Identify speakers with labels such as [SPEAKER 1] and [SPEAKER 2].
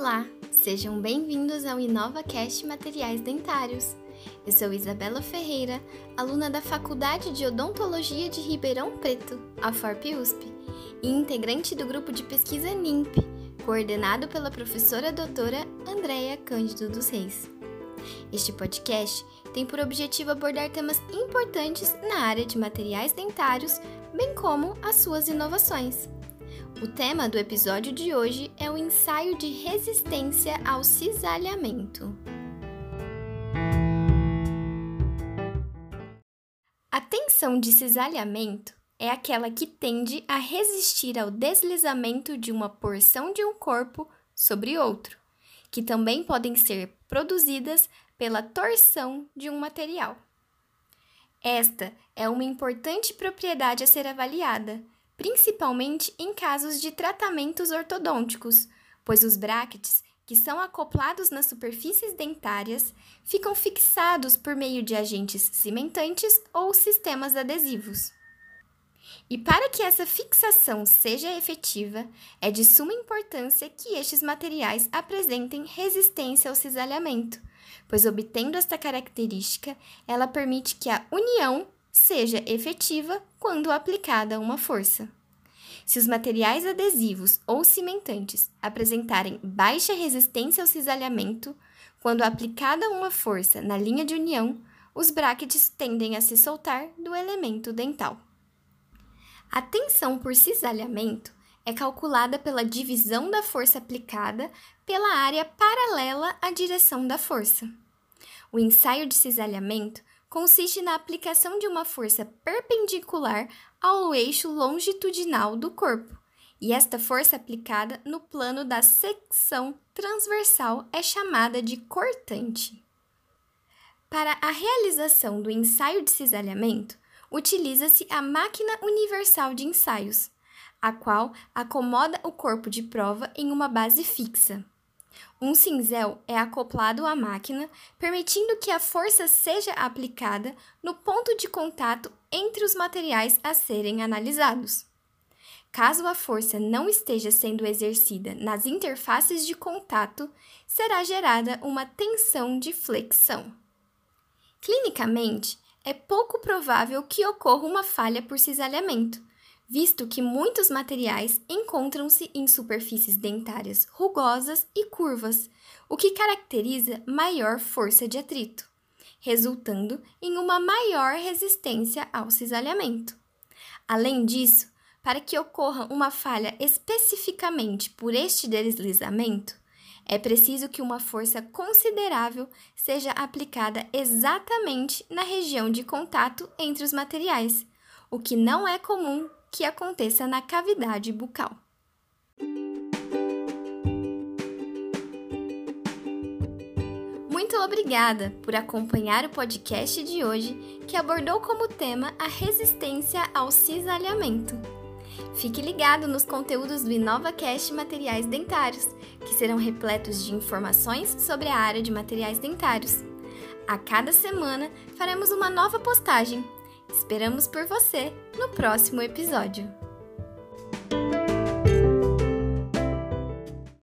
[SPEAKER 1] Olá, sejam bem-vindos ao InovaCast Materiais Dentários. Eu sou Isabela Ferreira, aluna da Faculdade de Odontologia de Ribeirão Preto, a FORP USP, e integrante do grupo de pesquisa NIMP, coordenado pela professora doutora Andréia Cândido dos Reis. Este podcast tem por objetivo abordar temas importantes na área de materiais dentários, bem como as suas inovações. O tema do episódio de hoje é o ensaio de resistência ao cisalhamento. A tensão de cisalhamento é aquela que tende a resistir ao deslizamento de uma porção de um corpo sobre outro, que também podem ser produzidas pela torção de um material. Esta é uma importante propriedade a ser avaliada, principalmente em casos de tratamentos ortodônticos, pois os brackets, que são acoplados nas superfícies dentárias, ficam fixados por meio de agentes cimentantes ou sistemas adesivos. E para que essa fixação seja efetiva, é de suma importância que estes materiais apresentem resistência ao cisalhamento, pois obtendo esta característica, ela permite que a união seja efetiva quando aplicada uma força. Se os materiais adesivos ou cimentantes apresentarem baixa resistência ao cisalhamento, quando aplicada uma força na linha de união, os brackets tendem a se soltar do elemento dental. A tensão por cisalhamento é calculada pela divisão da força aplicada pela área paralela à direção da força. O ensaio de cisalhamento consiste na aplicação de uma força perpendicular ao eixo longitudinal do corpo, e esta força aplicada no plano da secção transversal é chamada de cortante. Para a realização do ensaio de cisalhamento, utiliza-se a máquina universal de ensaios, a qual acomoda o corpo de prova em uma base fixa. Um cinzel é acoplado à máquina, permitindo que a força seja aplicada no ponto de contato entre os materiais a serem analisados. Caso a força não esteja sendo exercida nas interfaces de contato, será gerada uma tensão de flexão. Clinicamente, é pouco provável que ocorra uma falha por cisalhamento, visto que muitos materiais encontram-se em superfícies dentárias rugosas e curvas, o que caracteriza maior força de atrito, resultando em uma maior resistência ao cisalhamento. Além disso, para que ocorra uma falha especificamente por este deslizamento, é preciso que uma força considerável seja aplicada exatamente na região de contato entre os materiais, o que não é comum que aconteça na cavidade bucal. Muito obrigada por acompanhar o podcast de hoje, que abordou como tema a resistência ao cisalhamento. Fique ligado nos conteúdos do InovaCast Materiais Dentários, que serão repletos de informações sobre a área de materiais dentários. A cada semana faremos uma nova postagem Esperamos por você no próximo episódio.